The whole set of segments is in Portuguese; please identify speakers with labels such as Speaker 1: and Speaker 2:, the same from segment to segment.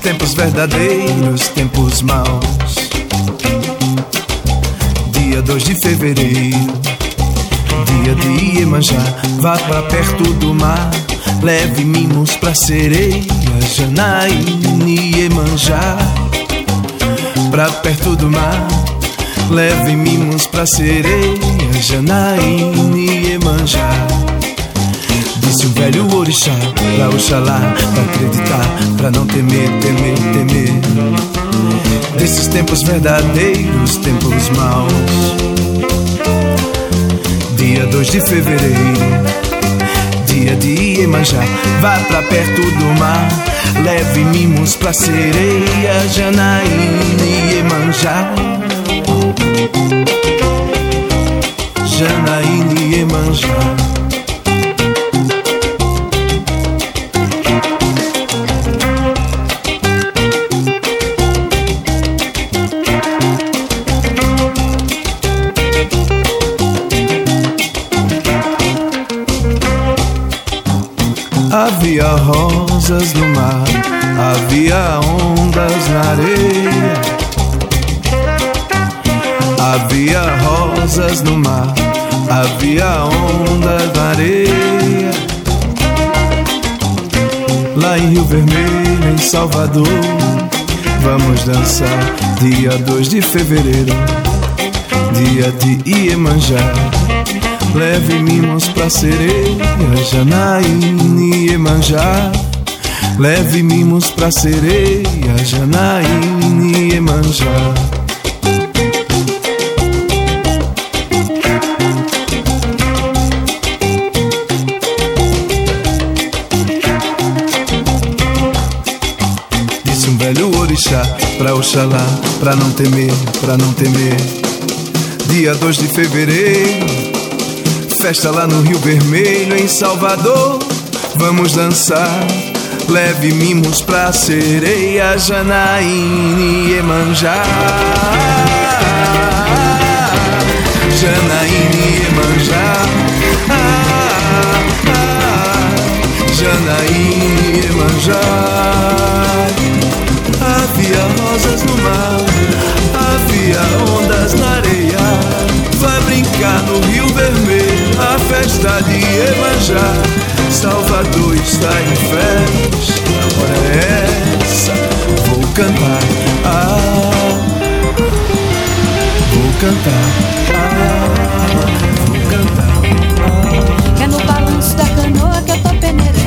Speaker 1: tempos verdadeiros, tempos maus. Dia 2 de fevereiro dia de Iemanjá, vá pra perto do mar. Leve mimos pra sereia, Janaíne Iemanjá. Pra perto do mar, leve mimos pra sereia, Janaíne Iemanjá. Disse o velho orixá, pra Oxalá, pra acreditar, pra não temer, temer, temer. Desses tempos verdadeiros, tempos maus dia 2 de fevereiro, dia de Iemanjá, vá pra perto do mar, leve mimos pra sereia, Janaína Iemanjá. Janaína Iemanjá. Rosas no mar, havia ondas na areia. Havia rosas no mar, havia ondas na areia. Lá em Rio Vermelho, em Salvador, vamos dançar dia 2 de fevereiro, dia de Iemanjá. Leve mimos pra sereia, Janaíne Emanjá. Leve mimos pra sereia, Janaíne Emanjá. Disse um velho orixá pra Oxalá, pra não temer, pra não temer. Dia 2 de fevereiro Festa lá no Rio Vermelho, em Salvador. Vamos dançar. Leve mimos pra sereia, Janaíne e Emanjá. Janaíne e Emanjá. Janaíne e Emanjá. Havia rosas no mar, havia ondas na areia vai brincar no Rio Vermelho, a festa de Emanjá. Salvador está em festa, hora é essa? Vou cantar, ah, vou cantar, ah, vou cantar.
Speaker 2: Ah. É no balanço da canoa que eu tô peneirando,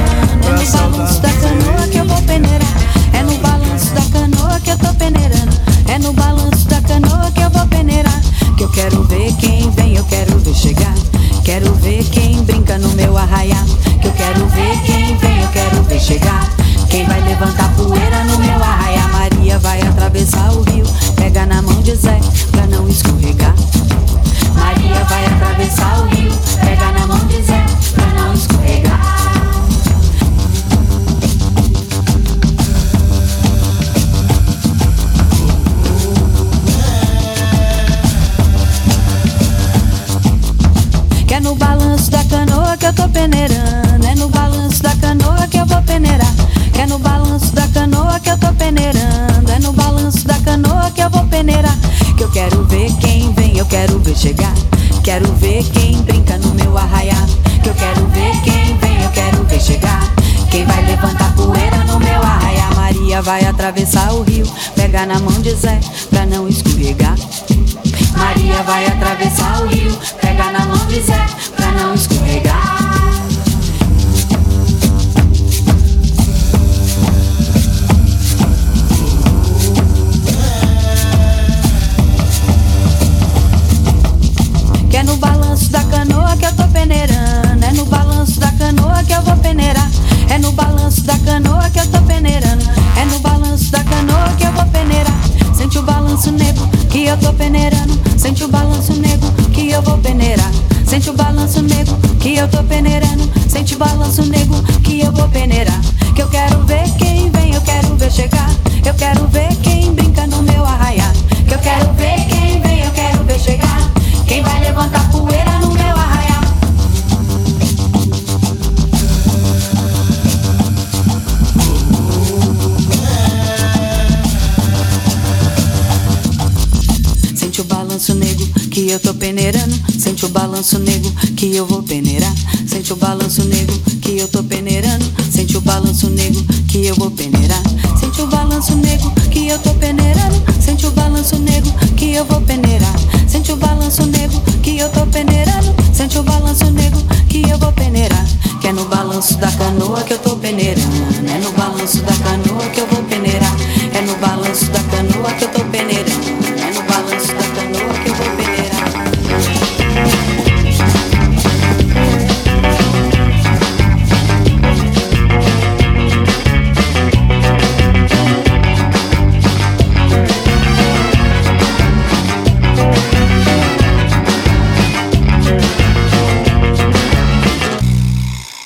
Speaker 2: é no balanço da canoa que eu vou peneirar. É no balanço da canoa que eu tô peneirando, é no balanço da canoa que eu quero ver quem vem, eu quero ver chegar. Quero ver quem brinca no meu arraial. Que eu quero ver quem vem,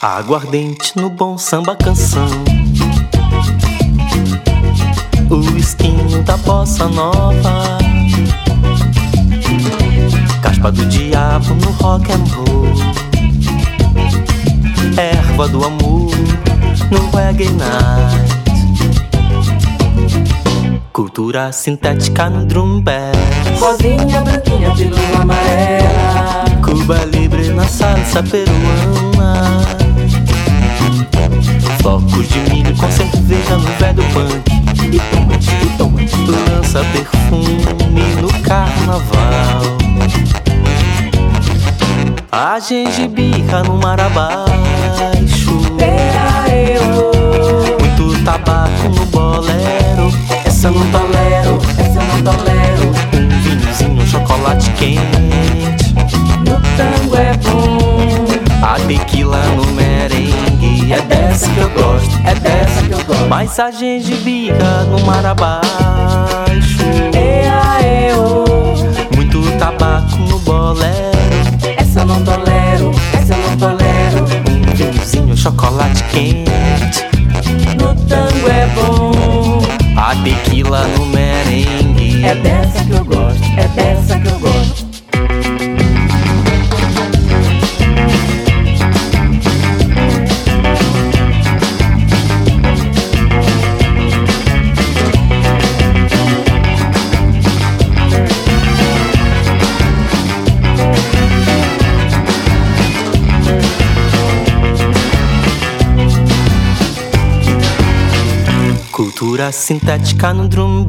Speaker 3: Aguardente no bom samba canção. O esquinho da bossa nova. Caspa do diabo no rock and roll. Erva do amor no reggae night. Cultura sintética no drum bass.
Speaker 4: Rosinha, branquinha, pílula amarela.
Speaker 3: Cuba Libre na salsa peruana Flocos de milho com cerveja no velho punk E toma, e toma, lança perfume no carnaval. A gengibirra no mar abaixo. Muito tabaco no bolero. Essa não tolero, essa não tolero. Um vinhozinho, um chocolate quente dessa que eu gosto, é dessa que eu gosto. Mas a gengibirra no mar abaixo.
Speaker 4: Ea, eu
Speaker 3: Muito tabaco no bolero
Speaker 4: Essa eu não tolero, essa eu não tolero.
Speaker 3: Um vinhozinho, chocolate quente.
Speaker 4: No tango é bom.
Speaker 3: A tequila no merengue.
Speaker 4: É dessa que eu gosto, é dessa que eu gosto
Speaker 3: Cultura sintética no drum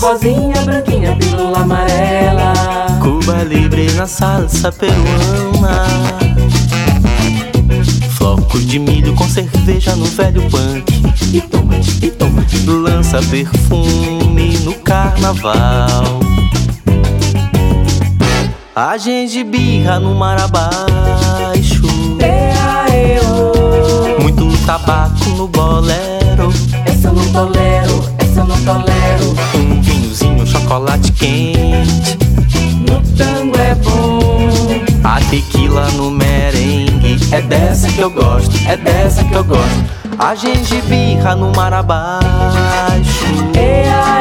Speaker 4: Rosinha, branquinha, pílula amarela.
Speaker 3: Cuba Libre na salsa peruana. Flocos de milho com cerveja no velho punk.
Speaker 4: E toma, e toma
Speaker 3: Lança perfume no carnaval. A gengibirra no mar abaixo. Muito tabaco no
Speaker 4: eu não tolero, essa eu não tolero.
Speaker 3: Um vinhozinho, um chocolate quente.
Speaker 4: No tango é bom.
Speaker 3: A tequila no merengue. É dessa que eu gosto, é dessa que eu gosto. A gengibirra no mar abaixo.
Speaker 4: Ea,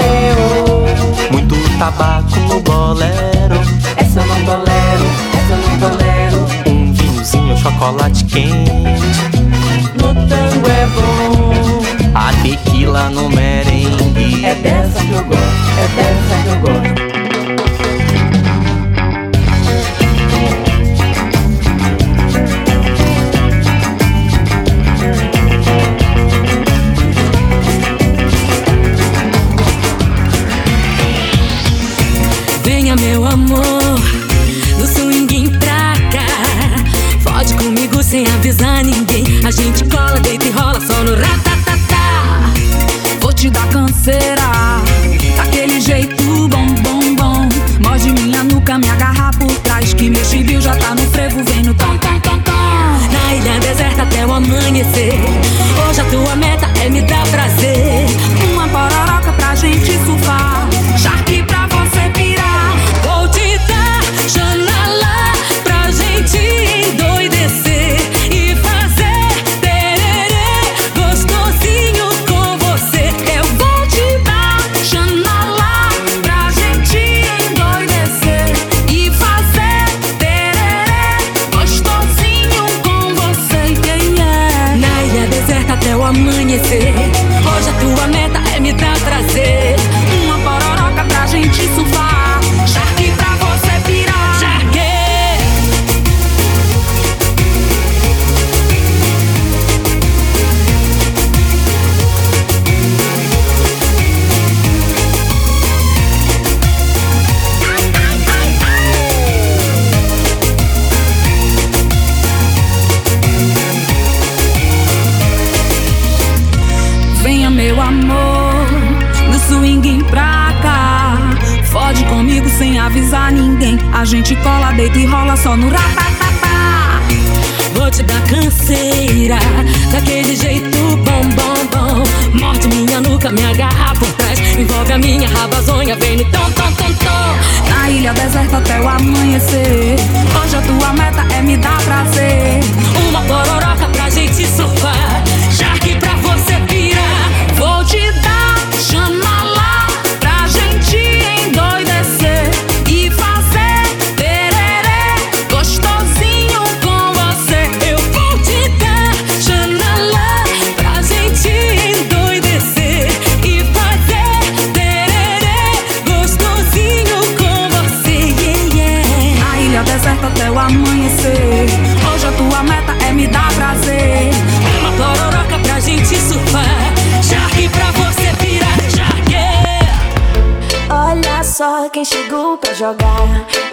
Speaker 3: Muito tabaco no bolero.
Speaker 4: Essa eu não tolero, essa eu não tolero.
Speaker 3: Um vinhozinho, um chocolate quente.
Speaker 4: No tango é bom
Speaker 3: A tequila no merengue
Speaker 4: É dessa que eu gosto, é dessa que eu gosto
Speaker 5: Venha, meu amor, no swing pra cá. Fode comigo sem avisar ninguém. A gente cola, deita
Speaker 6: será? Daquele jeito bom, bom, bom. Morde minha nuca, me agarrar por trás. Que meu chibio já tá no frevo, vem no tom, tom, tom, tom. Na ilha deserta até o amanhecer. Hoje a tua meta é me dar prazer. Uma pororoca pra gente surfar.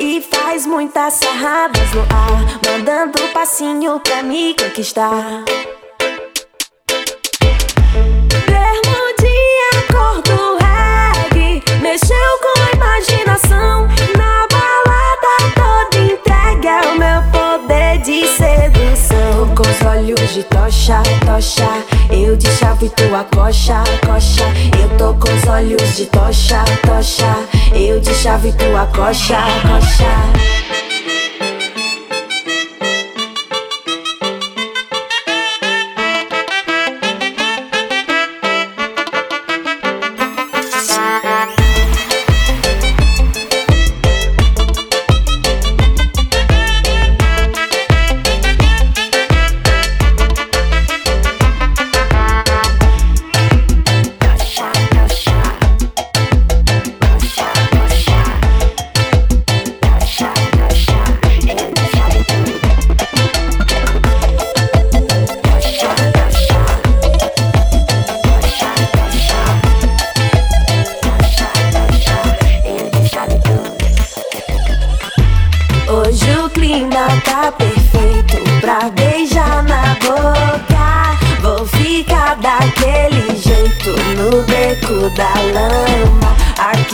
Speaker 6: E
Speaker 7: faz muitas sarradas no ar, mandando passinho pra me conquistar. Bermudinha, cor do reggae, mexeu com a imaginação. Na balada toda entregue é o meu poder de sedução. Com os olhos de tocha, tocha, eu de chave tua coxa, coxa. Eu tô com os olhos de tocha, tocha, eu de chave tua coxa, coxa.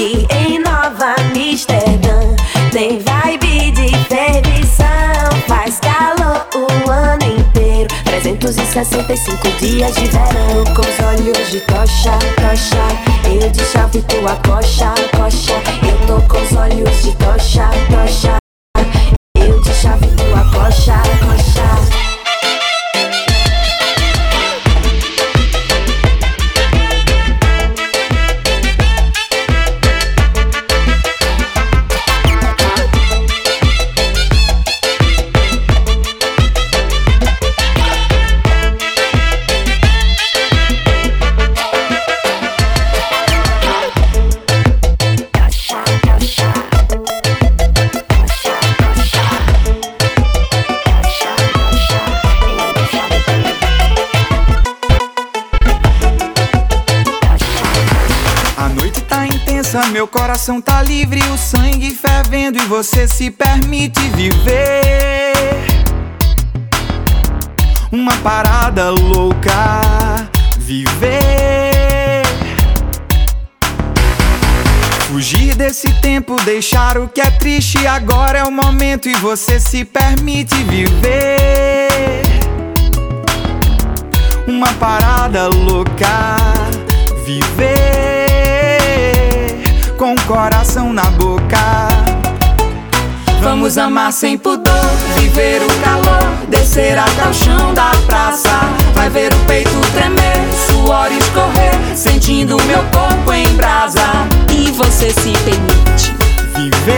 Speaker 7: Aqui em Nova Amsterdã tem vibe de fervição. Faz calor o ano inteiro. 365 dias de verão. Com os olhos de tocha, tocha. Eu de chave tua coxa, coxa. Eu tô com os olhos de tocha, tocha. Eu de chave tua coxa, coxa.
Speaker 8: Meu coração tá livre, o sangue fervendo e você se permite viver. Uma parada louca, viver. Fugir desse tempo, deixar o que é triste, agora é o momento e você se permite viver. Uma parada louca, viver com o coração na boca. Vamos amar sem pudor, viver o calor, descer até o chão da praça. Vai ver o peito tremer, suor escorrer, sentindo meu corpo em brasa.
Speaker 6: E você se permite.
Speaker 8: Viver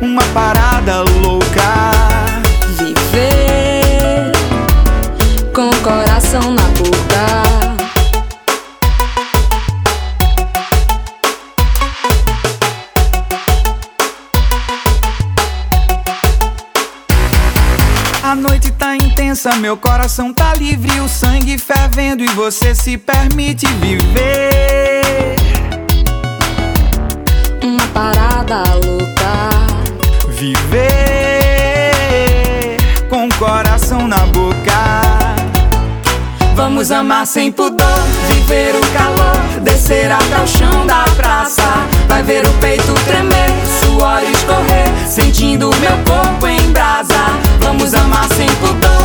Speaker 8: uma parada louca.
Speaker 2: Meu coração tá livre, o sangue fervendo e você se permite viver.
Speaker 9: Uma parada louca.
Speaker 2: Viver com o coração na boca. Vamos amar sem pudor, viver o calor, descer até o chão da praça. Vai ver o peito tremer, suor escorrer, sentindo meu corpo em brasa. Vamos amar sem pudor,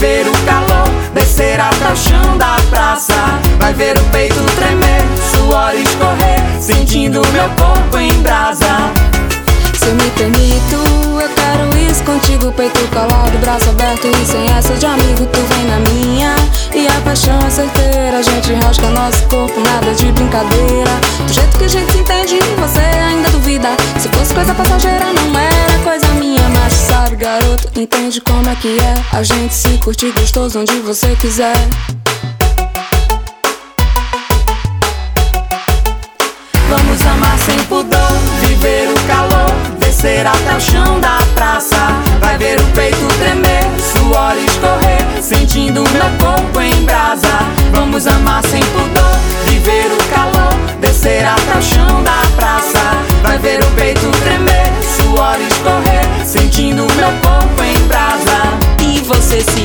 Speaker 2: viver o calor, descer até o chão da praça. Vai ver o peito tremer, suor escorrer, sentindo meu corpo em brasa.
Speaker 9: Se eu me permito, eu quero isso contigo Peito calado, braço aberto e sem essa de amigo Tu vem na minha. E a paixão é certeira A gente rasga nosso corpo, nada de brincadeira. Do jeito que a gente se entende, você ainda duvida. Se fosse coisa passageira, não era coisa minha. Mas sabe, garoto, entende como é que é. A gente se curte gostoso onde você quiser.
Speaker 2: Vamos amar sem pudor, descer até o chão da praça. Vai ver o peito tremer, suor escorrer, sentindo meu corpo em brasa. Vamos amar sem pudor, viver o calor, descer até o chão da praça. Vai ver o peito tremer, suor escorrer, sentindo meu corpo em brasa.
Speaker 9: E você se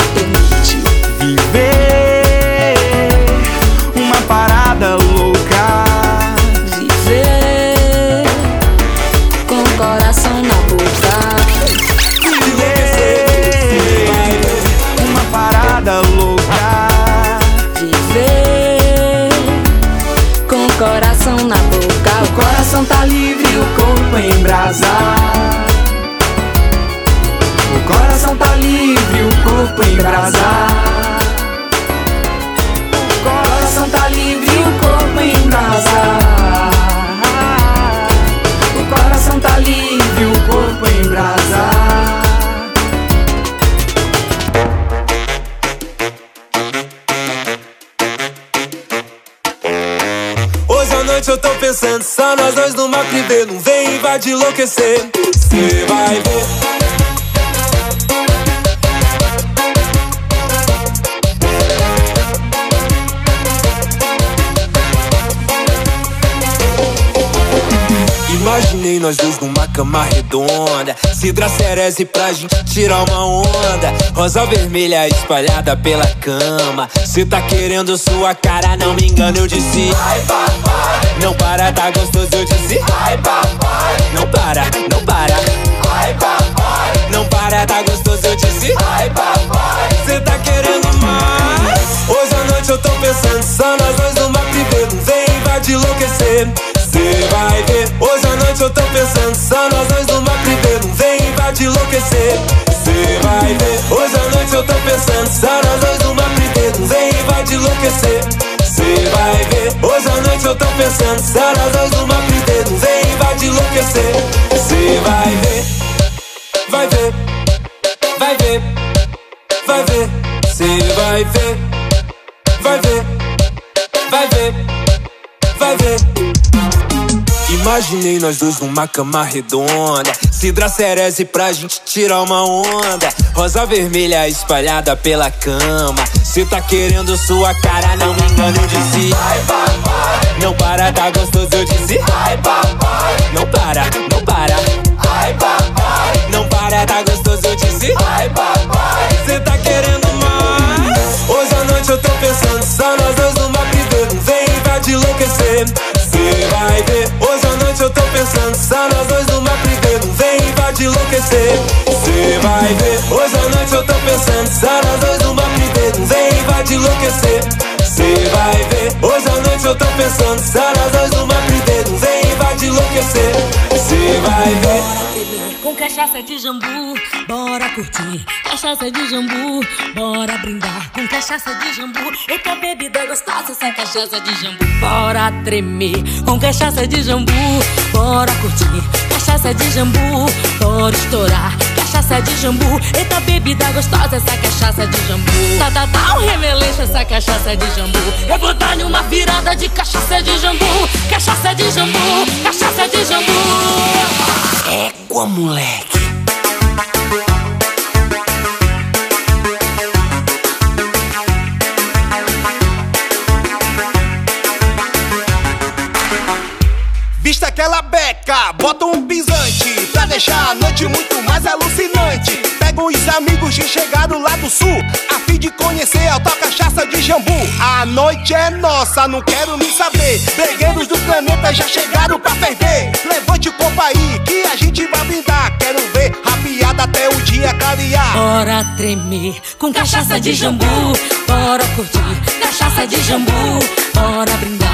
Speaker 2: coração tá livre, o corpo em brasa. O coração tá livre, o corpo em brasa. O coração tá livre, o corpo em brasa.
Speaker 10: Invadir enlouquecer. Cê vai ver. Imaginei nós dois numa cama redonda. Cidra Cereze pra gente tirar uma onda. Rosa vermelha espalhada pela cama. Cê tá querendo sua cara, não me engano, eu disse Não para, tá gostoso, eu disse Ai papai. Não para, não para. Ai papai. Não para, tá gostoso, eu disse Ai papai. Cê tá querendo mais? Hoje à noite eu tô pensando Só nós dois numa privê Não vem invadir, enlouquecer. Cê vai ver. Hoje à noite eu tô pensando Só nós dois numa privê Não vem invadir, enlouquecer. Cê vai ver. Hoje à noite eu tô pensando Só nós dois numa privê Não vem invadir, enlouquecer tô pensando. Só nós dois numa privê Não vem invadir, enlouquecer. Cê vai ver Vai ver Vai ver Vai ver. Cê vai ver Vai ver Vai ver Vai ver. Imaginei nós dois numa cama redonda. Cidra Cereze pra gente tirar uma onda. Rosa vermelha espalhada pela cama. Cê tá querendo sua cara, não me engano, eu disse Ai papai Não para, tá gostoso, eu disse Ai papai. Não para, não para. Ai papai. Não para, tá gostoso, eu disse Ai papai. Cê tá querendo mais? Hoje à noite eu tô pensando Só nós dois numa privê Não vem invadir, enlouquecer. Cê vai ver. Hoje à noite eu tô pensando Só nós dois numa privê Não vem invadir, enlouquecer. Cê vai ver. Hoje à noite eu tô pensando Só nós dois numa privê Não vem invadir, enlouquecer eu tô pensando Só nós dois numa privê Não vem invadir, enlouquecer Cê vai ver
Speaker 6: Com cachaça de jambu, bora curtir. Cachaça de jambu, bora brindar. Com cachaça de jambu, eita bebida gostosa essa cachaça de jambu. Bora tremer. Com cachaça de jambu, bora curtir. Cachaça de jambu, bora estourar. Cachaça de jambu. Eita, bebida gostosa, essa cachaça de jambu. Tá, tá, tá, um remeleixo, essa cachaça de jambu. Eu vou dar-lhe uma virada de cachaça de jambu. Cachaça de jambu, cachaça de jambu.
Speaker 11: Égua, moleque.
Speaker 12: Vista aquela beca, bota um pisante Pra deixar a noite muito mais alucinante. Pega os amigos que chegaram lá do sul A fim de conhecer a tal cachaça de jambu. A noite é nossa, não quero nem saber. Bregueiros do planeta já chegaram pra ferver Levante o copo aí, que a gente vai brindar. Quero ver rapiada até o dia clarear.
Speaker 6: Bora tremer com cachaça de jambu. Bora curtir cachaça de jambu. Bora brindar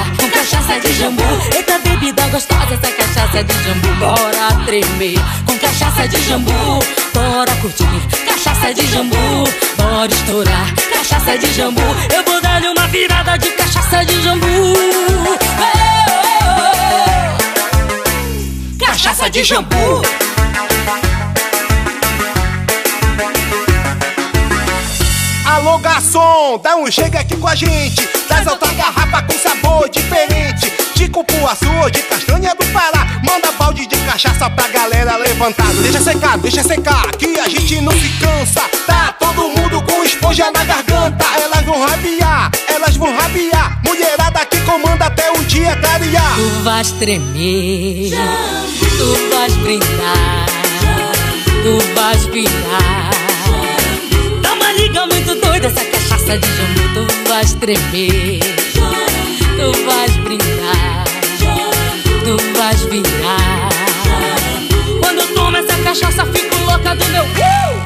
Speaker 6: cachaça de jambu. Eita, bebida gostosa, essa cachaça de jambu. Bora tremer com cachaça de jambu. Bora curtir cachaça de jambu. Bora estourar cachaça de jambu. Eu vou dar-lhe uma virada de cachaça de jambu. Cachaça de jambu.
Speaker 12: Alô garçom, dá um chega aqui com a gente. Traz outra garrafa com sabor diferente. De cupuaçu ou de castanha do Pará. Manda balde de cachaça pra galera levantar. Deixa secar, deixa secar, que a gente não se cansa. Tá todo mundo com esponja na garganta. Elas vão rabiar, elas vão rabiar. Mulherada que comanda até o dia clarear.
Speaker 6: Tu vais tremer, tu vais brindar, tu vais virar. Dá uma liga muito doida essa cachaça de jambu, tu vais tremer, tu vais brindar, tu vais virar. Quando eu tomo essa cachaça, fico louca do meu. Uh!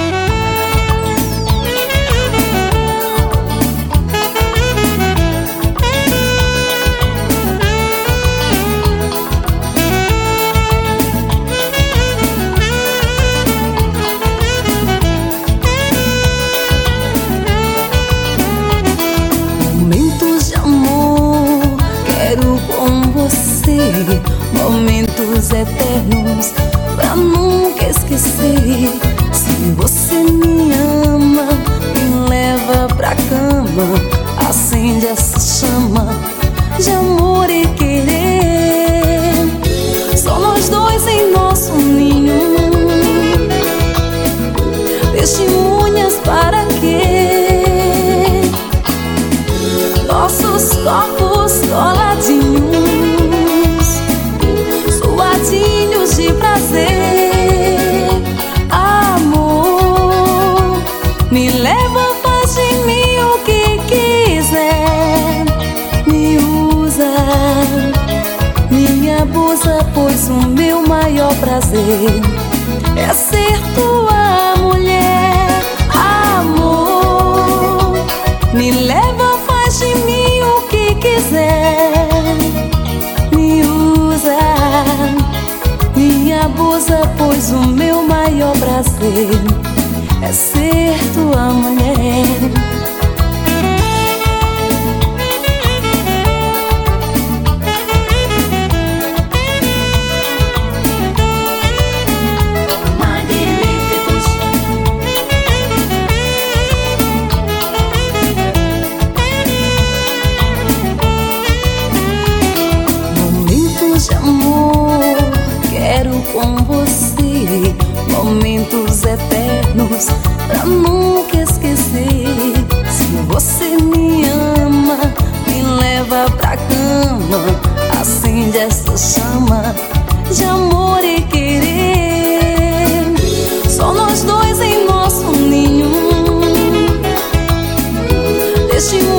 Speaker 5: Momentos eternos, pra nunca esquecer. Se você me ama, me leva pra cama. Acende essa chama de amor e querer. Prazer é ser tua mulher. Amor, me leva, faz de mim o que quiser. Me usa, me abusa, pois o meu maior prazer é ser tua mulher. Nunca esquecer. Se você me ama, me leva pra cama. Acende essa chama de amor e querer. Só nós dois em nosso ninho. Testemunhas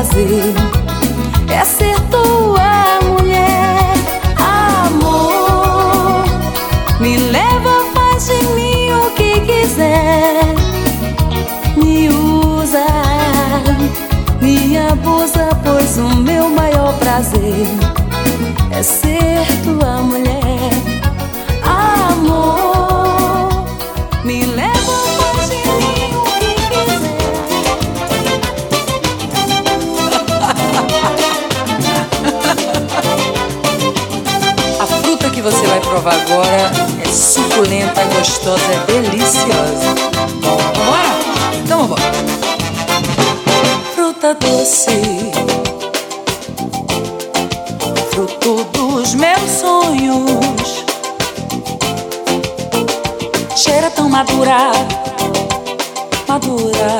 Speaker 5: prazer é ser tua mulher. Amor, me leva, faz de mim o que quiser. Me usa, me abusa, pois o meu maior prazer é ser tua mulher.
Speaker 4: provar agora. É suculenta, gostosa, é deliciosa. Vambora? Então vambora.
Speaker 13: Fruta doce, fruto dos meus sonhos. Cheira tão madura, madura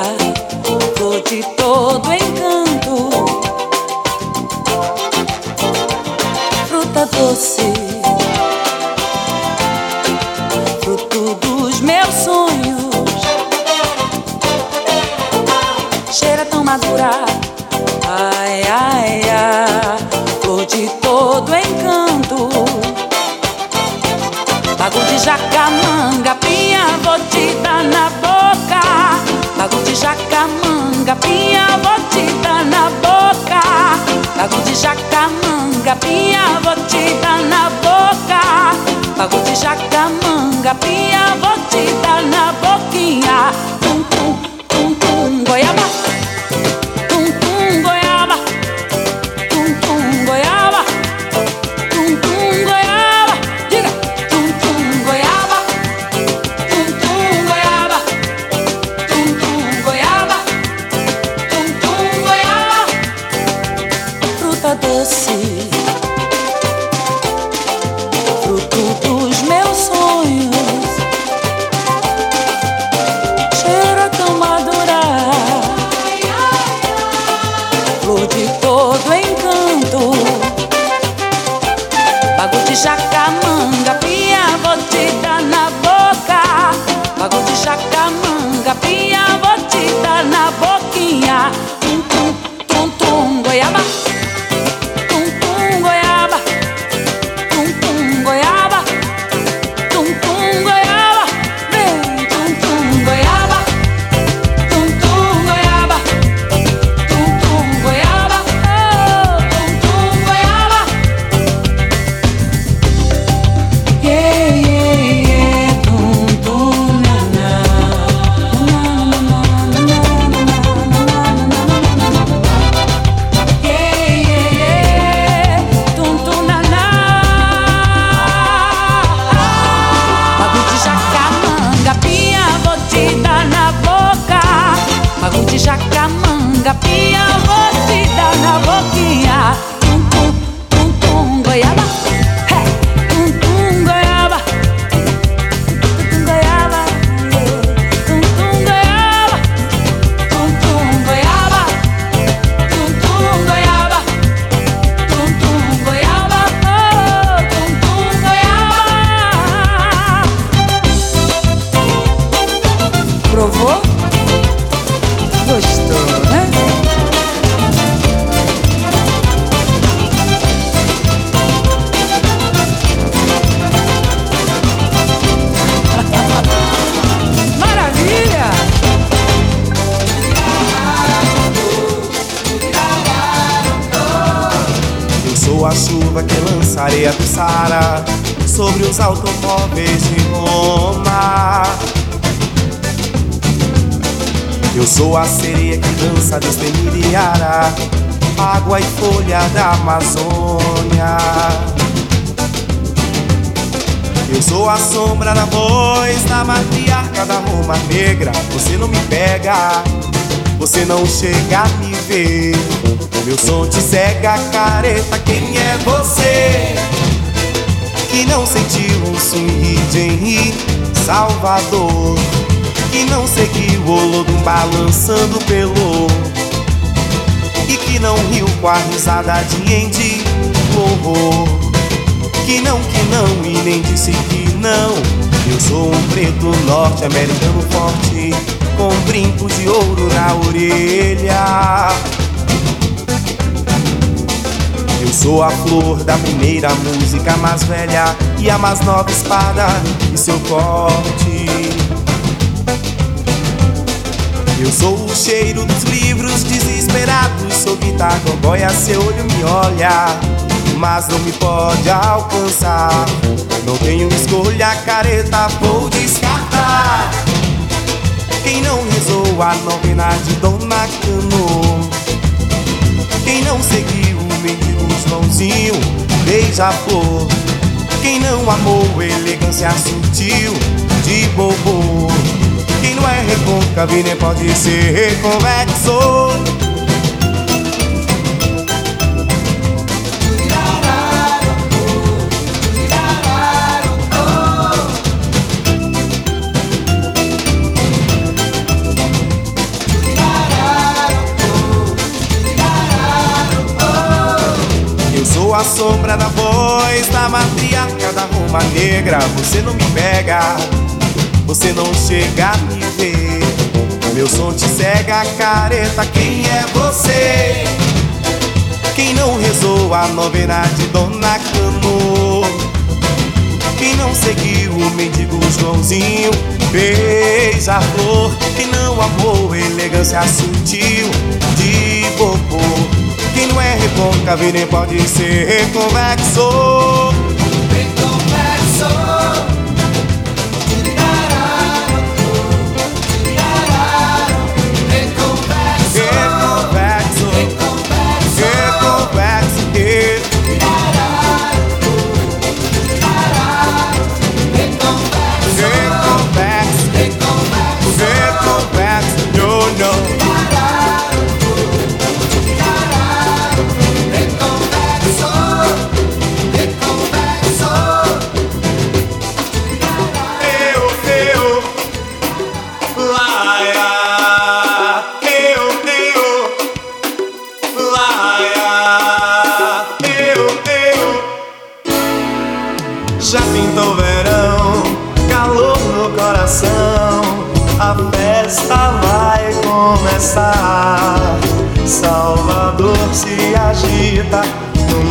Speaker 14: não chega a me ver. Meu som te cega, careta, quem é você? Que não sentiu um swing de Henri Salvador. Que não seguiu o lodo balançando pelo. E que não riu com a risada de Andy Horror. Que não, que não, e nem disse que não. Eu sou um preto norte-americano forte com brinco de ouro na orelha. Eu sou a flor da primeira música mais velha e a mais nova espada e seu corte.
Speaker 13: Eu sou o cheiro dos livros desesperados, sou guitarra, goia, seu olho me olha mas não me pode alcançar. Não tenho escolha, careta vou descartar. Quem não rezou a novena de Dona Cano? Quem não seguiu o mendigo Joãozinho Beija-flor Quem não amou elegância sutil de bobo? Quem não é recôncavo nem pode ser reconvexo sombra da voz da matriarca da Roma Negra. Você não me pega, você não chega a me ver. Meu som te cega, careta. Quem é você? Quem não rezou a novena de Dona Cano? Quem não seguiu o mendigo Joãozinho? Beija-flor. Quem não amou elegância sutil de bobo? Quem não é recôncavo nem pode ser reconvexo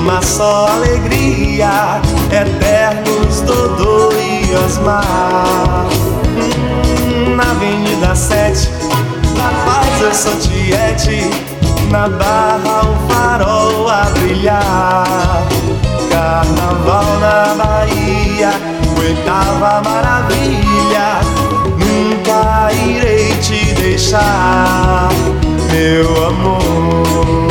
Speaker 15: uma só alegria, eternos Dodô e Osmar. Na Avenida 7, na paz eu sou tiete, na barra o farol a brilhar. Carnaval na Bahia, oitava maravilha, deixar, meu amor.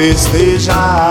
Speaker 15: Festejar.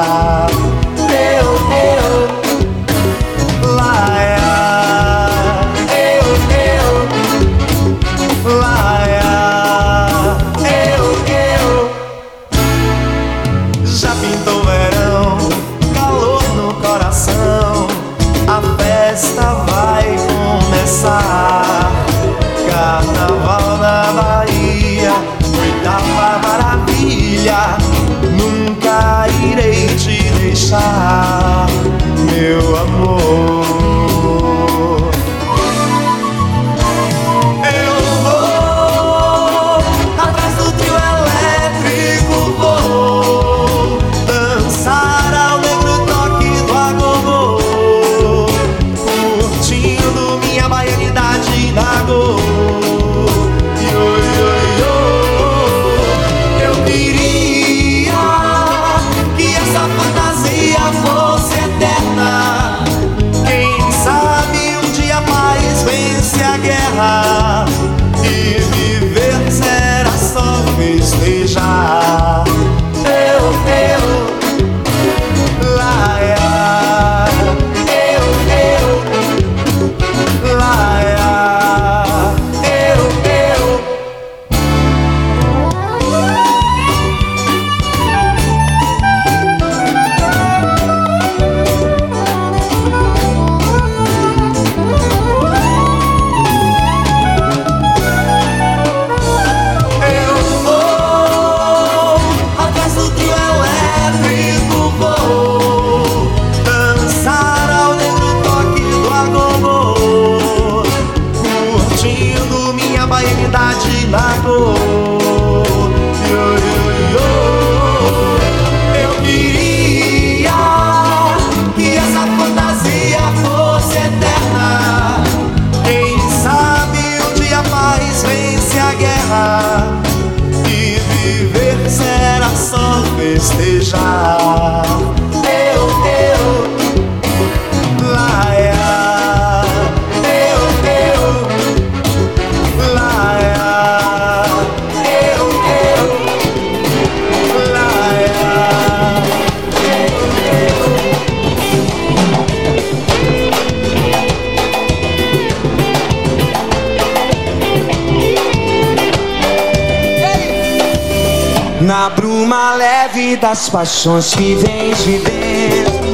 Speaker 13: Paixões que vem de dentro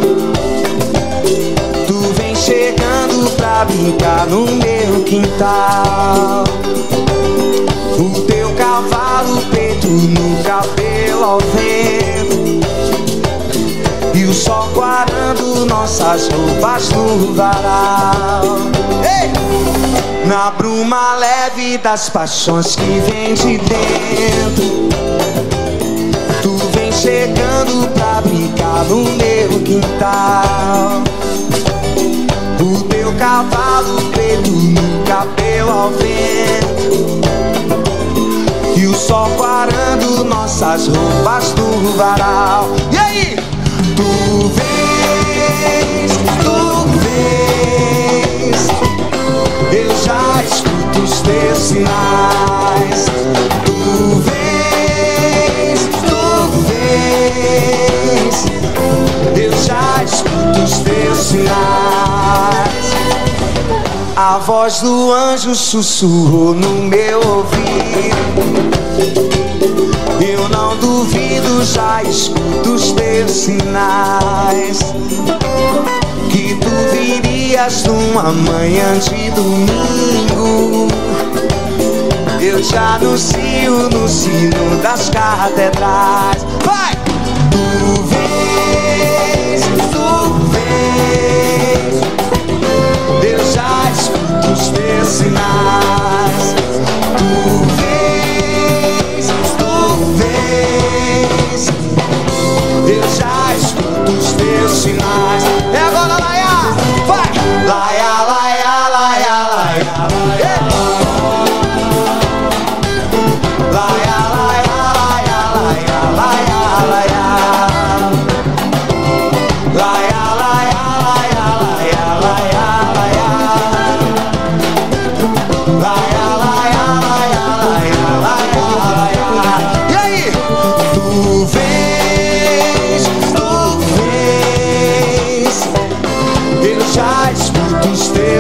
Speaker 13: Tu vem chegando pra brincar no meu quintal. O teu cavalo preto no cabelo ao vento. E o sol guardando nossas roupas no varal. Ei! Na bruma leve das paixões que vem de dentro chegando pra brincar no meu quintal. O teu cavalo preto no cabelo ao vento. E o sol quarando nossas roupas no varal. E aí? Tu vens, tu vens Eu já escuto os teus sinais escuto os teus sinais A voz do anjo sussurrou no meu ouvido eu não duvido, já escuto os teus sinais. Que tu virias numa manhã de domingo. Eu já anuncio no sino das catedrais. Vai! Tu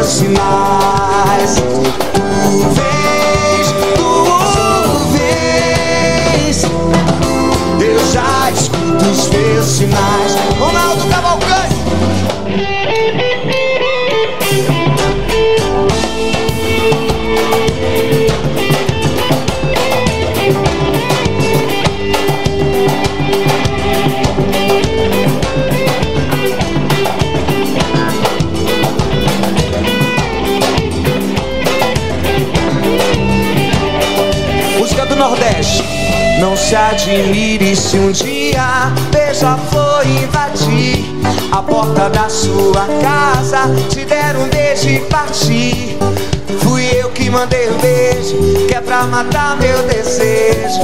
Speaker 13: sinais. Não se admire se um dia beija-flor invadir a porta da sua casa, te der um beijo e partir. Fui eu que mandei o beijo, que é pra matar meu desejo.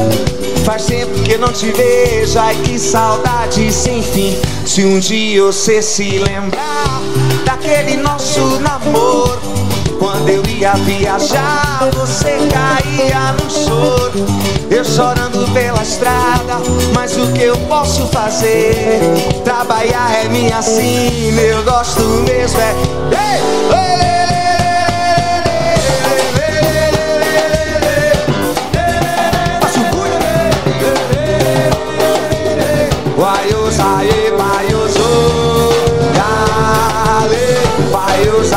Speaker 13: Faz tempo que não te vejo, ai que saudade sem fim. Se um dia você se lembrar daquele nosso namoro. Quando eu ia viajar, você caía no choro. Eu chorando pela estrada, mas o que eu posso fazer? Trabalhar é minha sina, eu gosto mesmo é. Ei, ei, aê, baios Dale, baios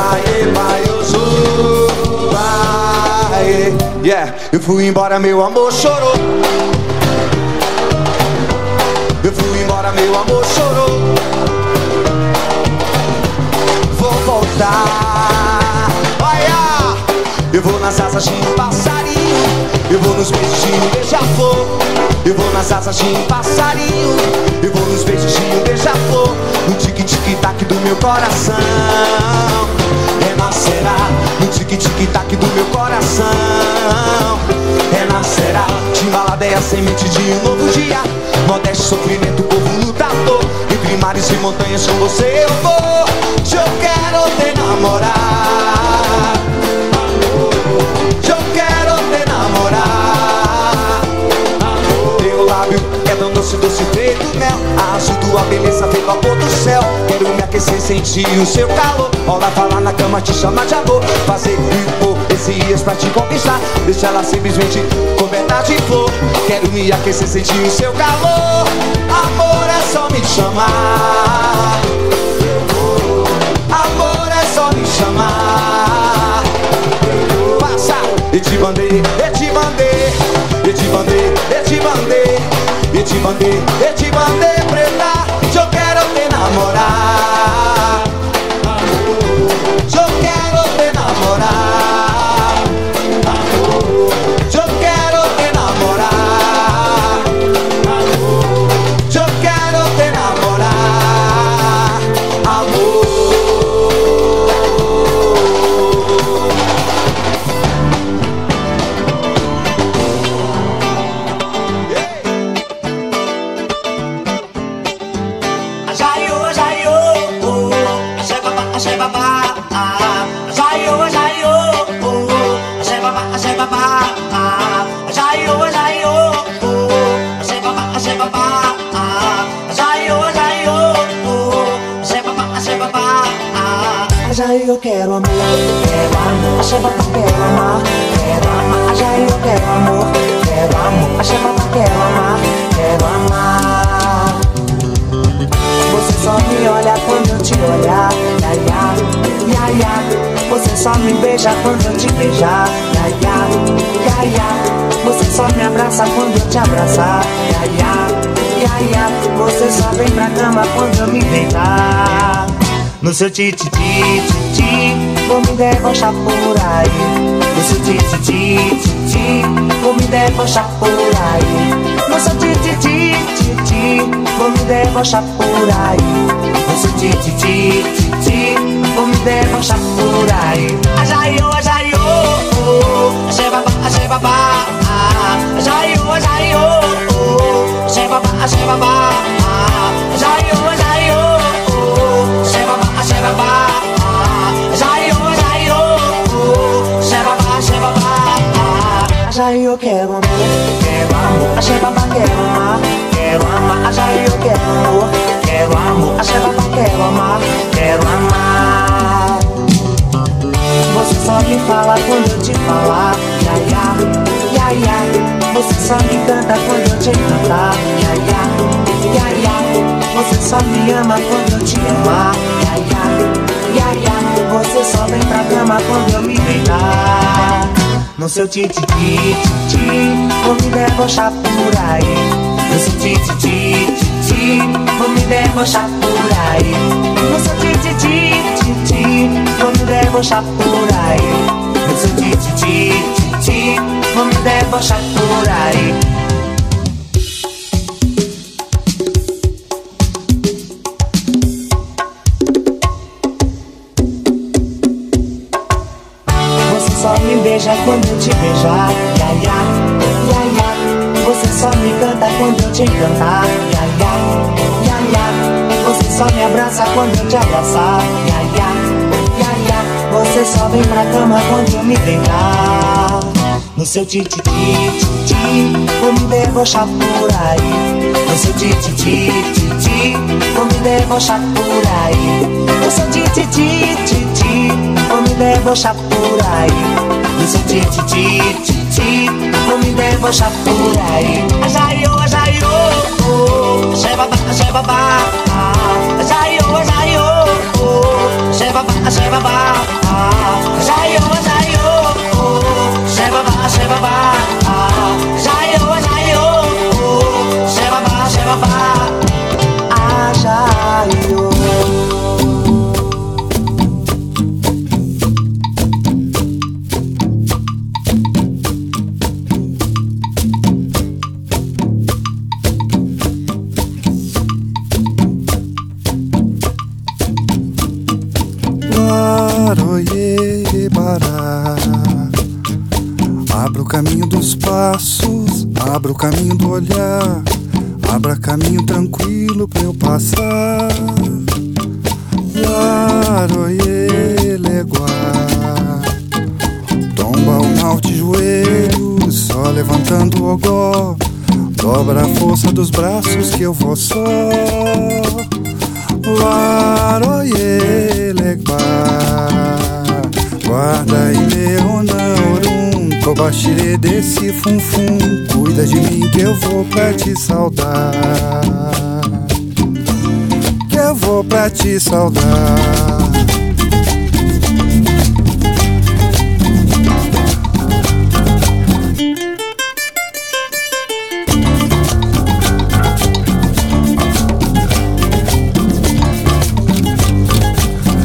Speaker 13: Aê, yeah Eu fui embora, meu amor chorou. Eu fui embora, meu amor chorou. Vou voltar. Olha, eu vou nas asas de um passarinho Eu vou nos beijos de um beija-flor. Eu vou nas asas de um passarinho. Eu vou nos beijos de um beija-flor. No tique-tique-tac do meu coração. Renascerá No tique-tique-tac do meu coração. Renascerá Timbaladeia, semente de um novo dia. Modeste sofrimento, povo lutador. Entre mares e montanhas com você eu vou. Se eu quero te namorar. Tua beleza feito a pôr do céu. Quero me aquecer, sentir o seu calor. Olha falar na cama, te chamar de amor. Fazer dias pra te conquistar. Deixa ela simplesmente coberta de flor. Quero me aquecer, sentir o seu calor. Amor é só me chamar. Amor é só me chamar. Passa, e te mandei, e te mandei, e te mandei, e te mandei, e te mandei, e te mandei preta. Eu quero
Speaker 16: babá
Speaker 13: quero amar, quero amar, Ajaí eu quero amor, quero amor, babá quero amar, quero amar. Você só me olha quando eu te olhar, ya ya, ya ya. Você só me beija quando eu te beijar, ya ya, ya ya. Você só me abraça quando eu te abraçar, ya ya, ya ya. Você só vem pra cama quando eu me deitar. No seu titi titi, vou me debochar por aí. No seu titi titi, vou me debochar por aí. No seu titi titi, vou me debochar por aí. No seu titi titi, vou me debochar por aí.
Speaker 16: Jaiô, jaiô, axé babá, axé babá. Jaiô, jaiô, axé babá, axé babá. Jaiô, jaiô,
Speaker 13: eu quero amor, quero amor, axé babá quero amar, quero amar, Ajaí eu quero amor, quero amor, axé babá quero amar, quero amar. Você só me fala quando eu te falar, ya ya, ya ya. Você só me canta quando eu te cantar, ya ya, ya ya. Você só me ama quando eu te amar, ya ya, ya ya. Você só vem pra cama quando eu me deitar. No seu titi titi, vou me debochar por aí. No seu titi titi, vou me debochar por aí. No seu titi titi, vou me debochar por aí. No seu titi titi, vou me debochar por aí. Beija quando eu te beijar, ya ya, ya ya. Você só me canta quando eu te encantar, ya ya, ya ya. Você só me abraça quando eu te abraçar, ya ya, ya ya. Você só vem pra cama quando eu me deitar. No seu titi titi, vou me debochar por aí. No seu titi titi, vou me debochar por aí. No seu titi titi, vou me debochar por aí. No seu titi titi, vou me debochar por aí.
Speaker 16: Jaiô, jaiô, axé babá, axé babá. Jaiô, jaiô,
Speaker 17: os passos, abra o caminho do olhar, abra caminho tranquilo pra eu passar. Laroyeleguá, tomba o mal de joelhos, só levantando o ogó, dobra a força dos braços que eu vou só. Laroyeleguá, guarda e meu nauru. Vou baixar desse funfum Cuida de mim que eu vou pra te saudar. Que eu vou pra te saudar.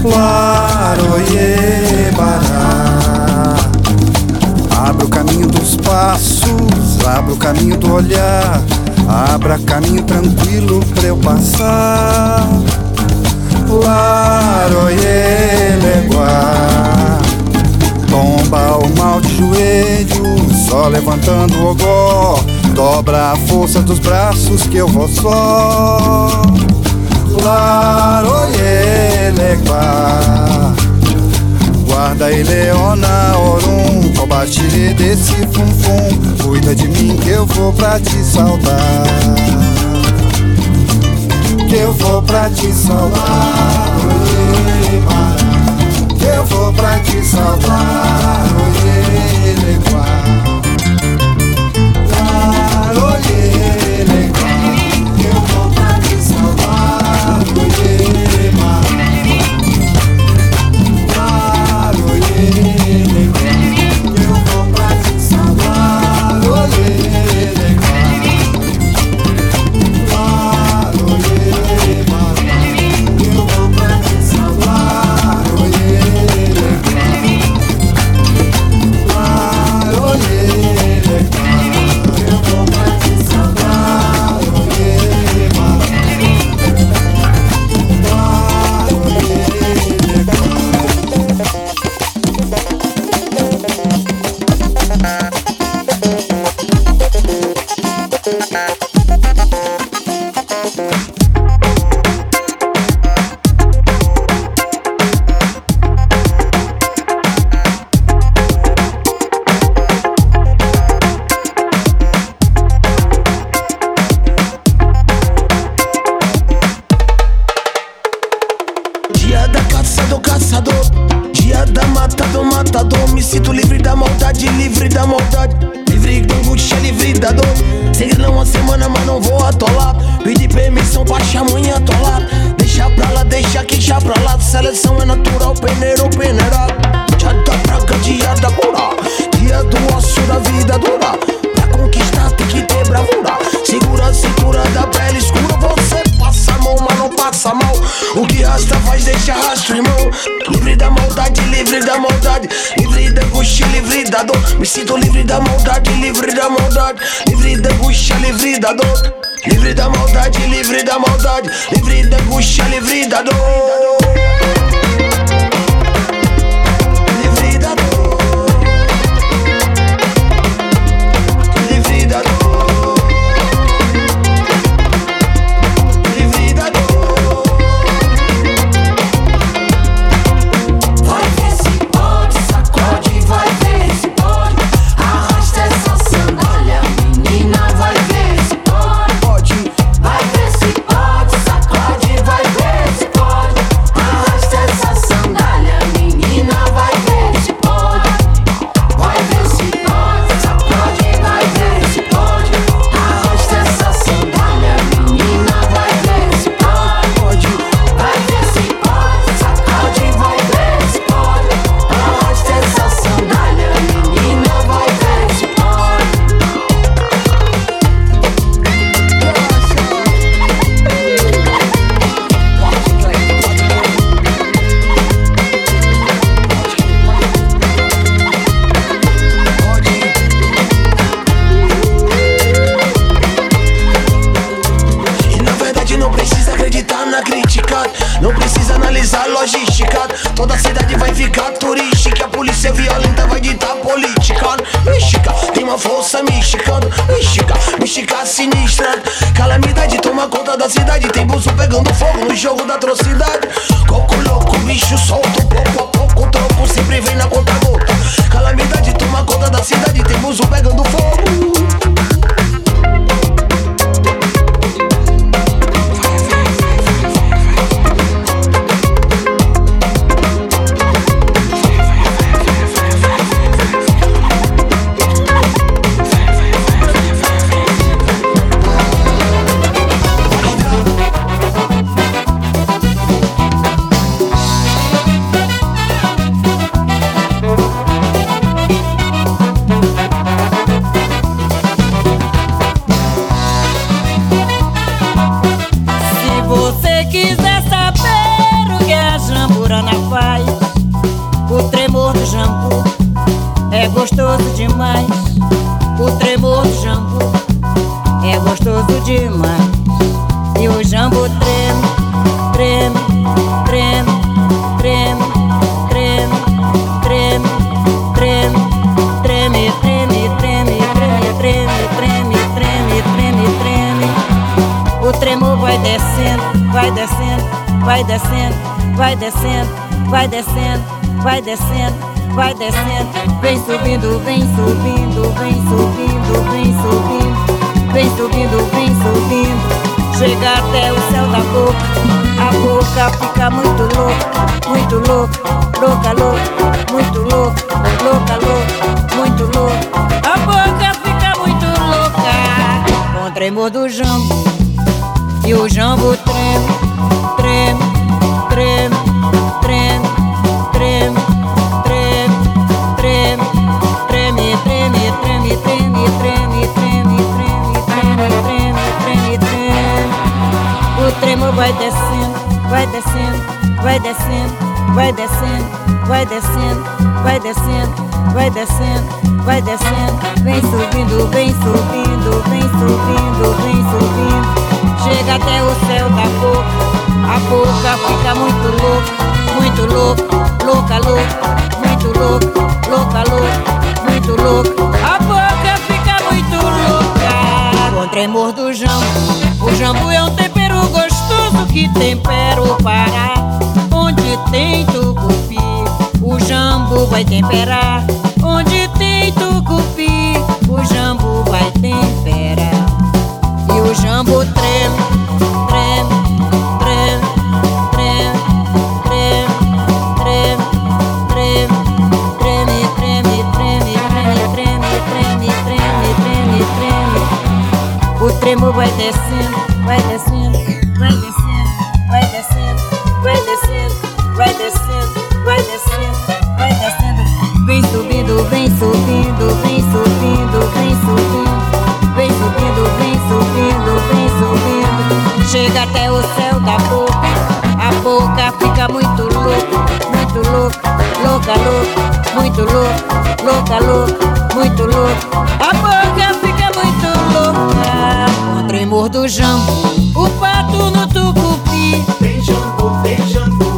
Speaker 17: Claro, yeah. abra o caminho do olhar, abra caminho tranquilo pra eu passar. Laroyeleguá, tomba o mal de joelho, só levantando o ogó. Dobra a força dos braços que eu vou só. Laroyelegua, guarda eleona orum. Compartilhe desse funfum Cuida de mim que eu vou pra te saudar Que eu vou pra te salvar, Que eu vou pra te saudar
Speaker 18: Yeah. ficar sinistra. Calamidade toma conta da cidade. Tem bolso pegando fogo no jogo da atrocidade. Coco louco, bicho solto. Pouco a pouco, troco sempre vem na conta gota. Calamidade toma conta da cidade. Tem bolso pegando fogo.
Speaker 19: Descendo, vai descendo, vai descendo, vai descendo, vai descendo. Vem subindo, vem subindo, vem subindo, vem subindo, vem subindo, vem subindo. Chega até o céu da boca, a boca fica muito louca, muito louca, louca, louca, muito louca, louca, louca, muito louca. A boca fica muito louca com o tremor do jambo. E o jambo treme, treme, treme, treme, treme, treme, treme, treme, treme, treme, treme, treme, treme, treme, treme, treme, treme. O tremor vai descendo, vai descendo, vai descendo, vai descendo, vai descendo, vai descendo, vai descendo, vai descendo. Vem subindo, vem subindo, vem subindo, vem subindo. Chega até o céu da boca, a boca fica muito louca, muito louca, louca, louca, muito louca, louca, louca, muito louca. A boca fica muito louca com tremor do jambu. O jambu é um tempero gostoso que tempera o Pará. Onde tem tucupi, o jambu vai temperar. Treme. O tremo vai descendo, vai descendo, vai descendo, vai descendo, vai descendo, vai descendo, vai descendo, vai descendo. Vem subindo, vem subindo, vem subindo, vem subindo. Vem subindo, vem subindo, vem subindo. Chega até o céu da boca. A boca fica muito louca, muito louca, louca, louca, muito louca, louca, louca, muito louca. Jambu. O pato no tucupi.
Speaker 20: Tem jambu, tem jambu.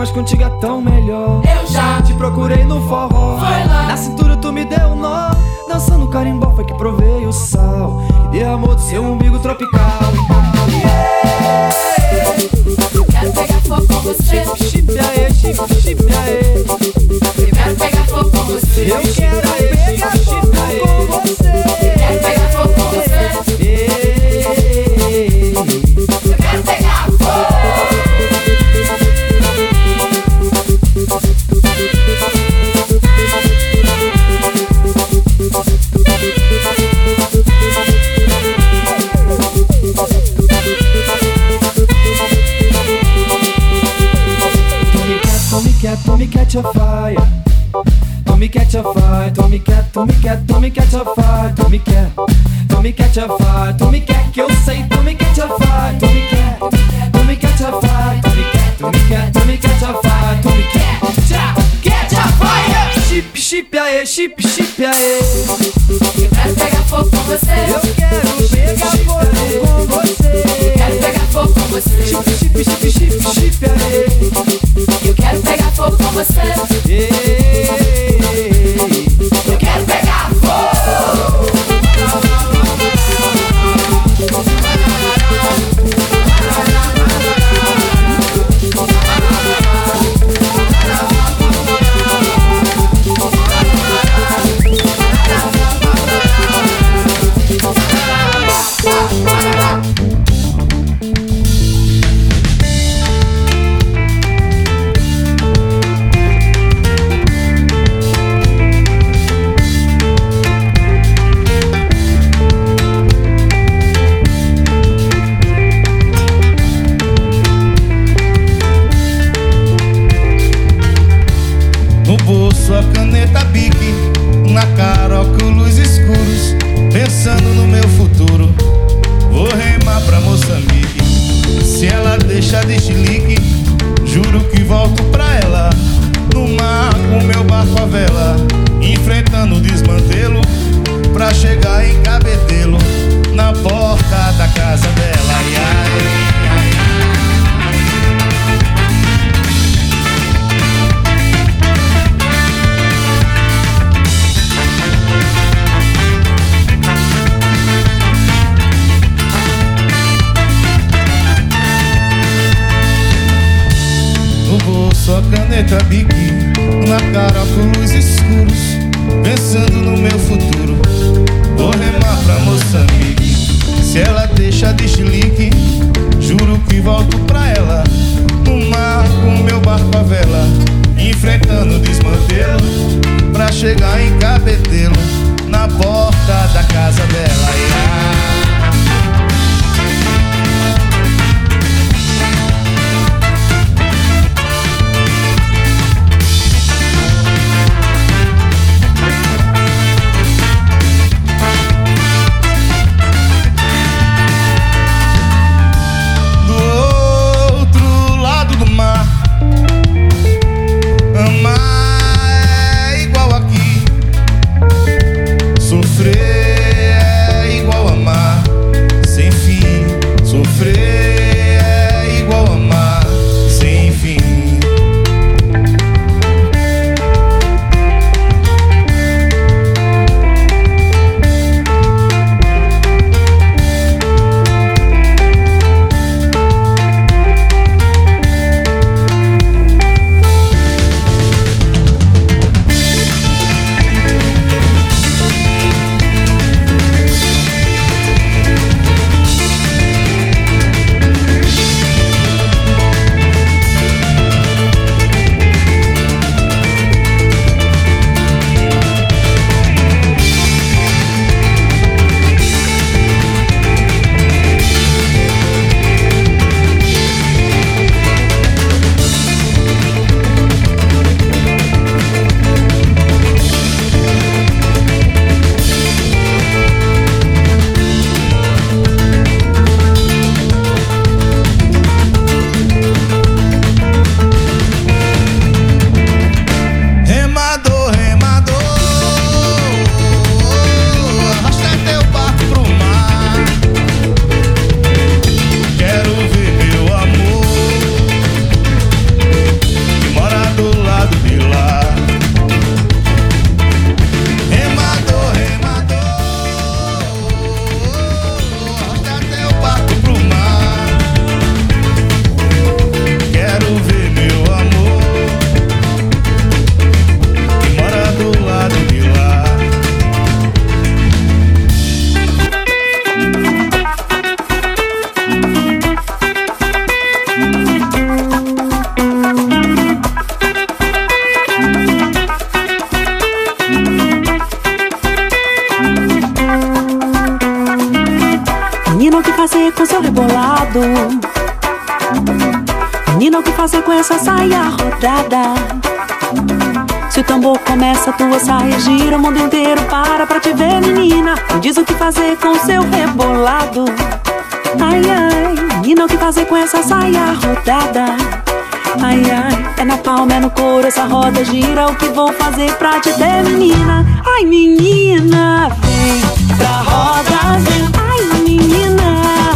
Speaker 21: mas contigo é tão melhor. cat, Tommy catch a fire. Tommy catch a fire, Tommy cat, Tommy cat, Tommy catch a fire, Tommy cat. Tommy catch a fire, Tommy cat que eu sei, Tommy catch a fire, Tommy cat. Tommy catch a fire, Tommy cat, Tommy cat, Tommy catch a fire, Tommy. Chip, chip, aê, chip, chip, aê.
Speaker 20: Eu quero pegar fogo com você.
Speaker 21: Eu quero pegar fogo com você.
Speaker 20: Eu quero pegar fogo com você.
Speaker 21: Chip, chip, chip, chip, chip, aê.
Speaker 20: Eu quero pegar fogo com você.
Speaker 21: Ei,
Speaker 22: ei, ei. Palma, é no couro, essa roda gira. O que vou fazer pra te ter, menina? Ai, menina, vem pra roda, vem. Ai, menina,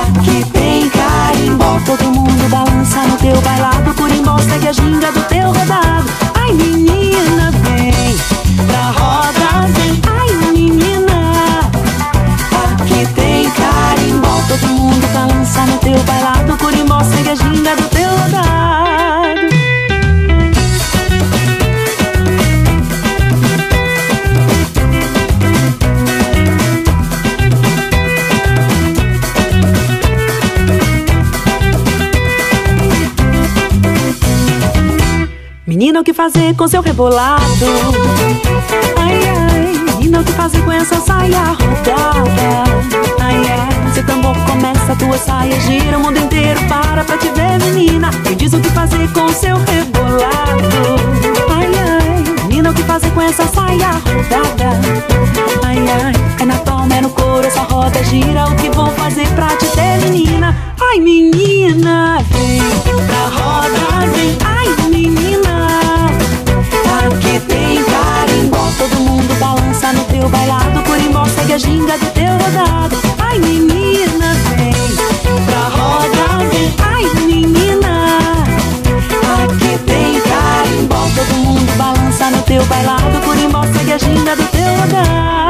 Speaker 22: aqui tem carimbó. Todo mundo balança no teu bailado. Curimbó segue a ginga do teu rodado. Que fazer com seu rebolado? Ai, ai, menina, o que fazer com essa saia rodada? Ai, ai, se o tambor começa, tua saia gira, o mundo inteiro para pra te ver, menina. Me diz o que fazer com seu rebolado? Ai, ai, menina, o que fazer com essa saia rodada? Ai, ai, é na palma, é no couro, essa roda gira, o que vou fazer pra te ter, menina? Ai, menina, vem pra roda, vem, ai, balança no teu bailado. Corimbó segue a ginga do teu rodado. Ai, menina, vem pra roda, vem. Ai, menina, aqui tem carimbó, todo mundo balança no teu bailado. Corimbó segue a ginga do teu rodado.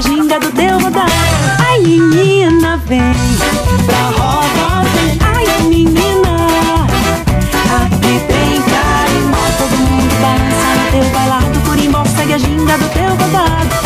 Speaker 22: A ginga do teu rodado. Ai, menina, vem pra roda, vem. Ai, menina, aqui tem carimbó. Todo mundo balança no teu bailado. Corimbó segue a ginga do teu rodado.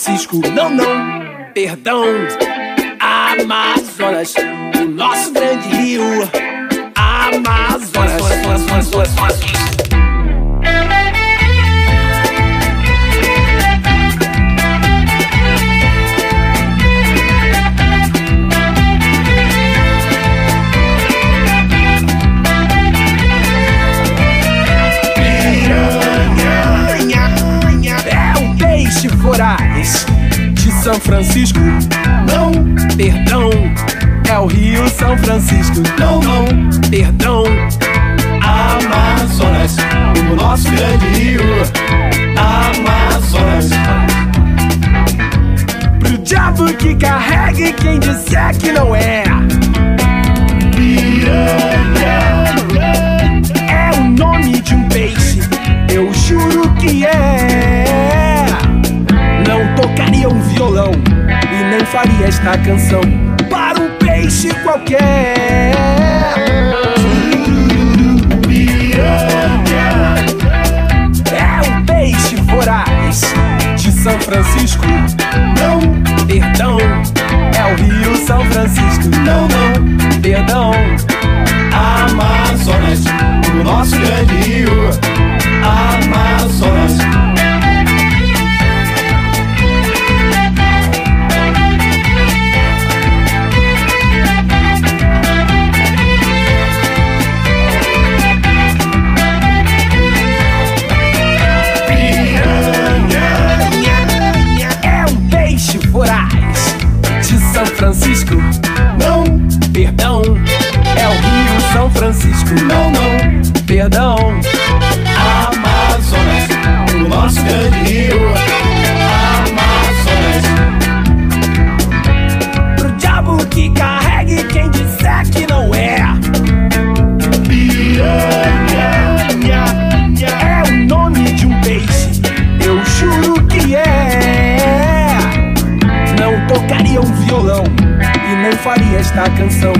Speaker 23: Francisco. Não, não, perdão, Amazonas,
Speaker 24: I can so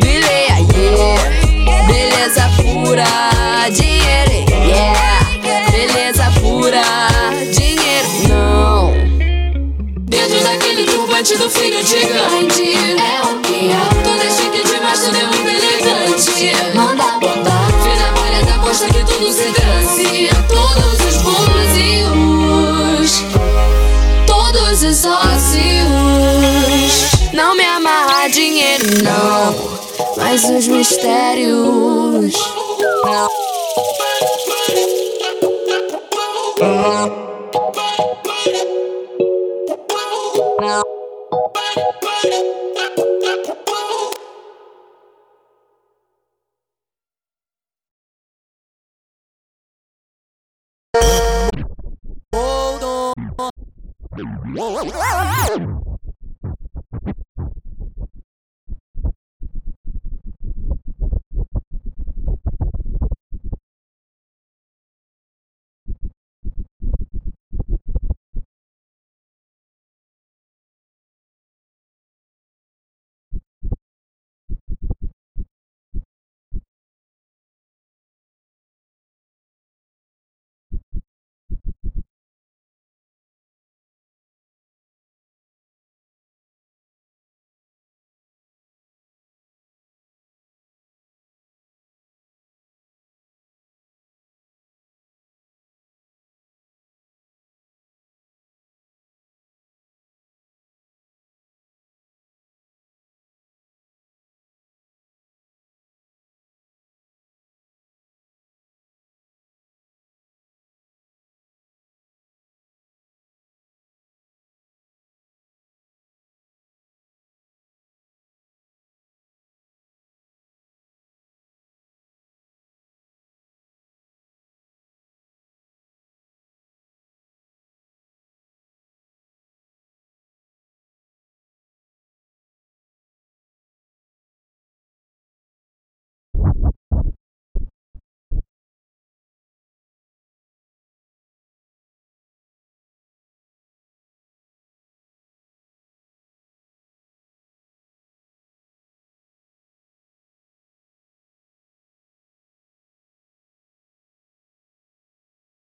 Speaker 24: brilhei yeah. Beleza pura, dinheiro, yeah. Beleza pura, dinheiro não. Dentro daquele turbante do filho gigante. É o que é. Toda chique demais, tudo é muito elegante Manda botar. Fina bolha da costa que tudo se dance. Todos os búzios Todos os ósseos Não me amarra dinheiro, não Mas os mistérios.
Speaker 20: Hold on.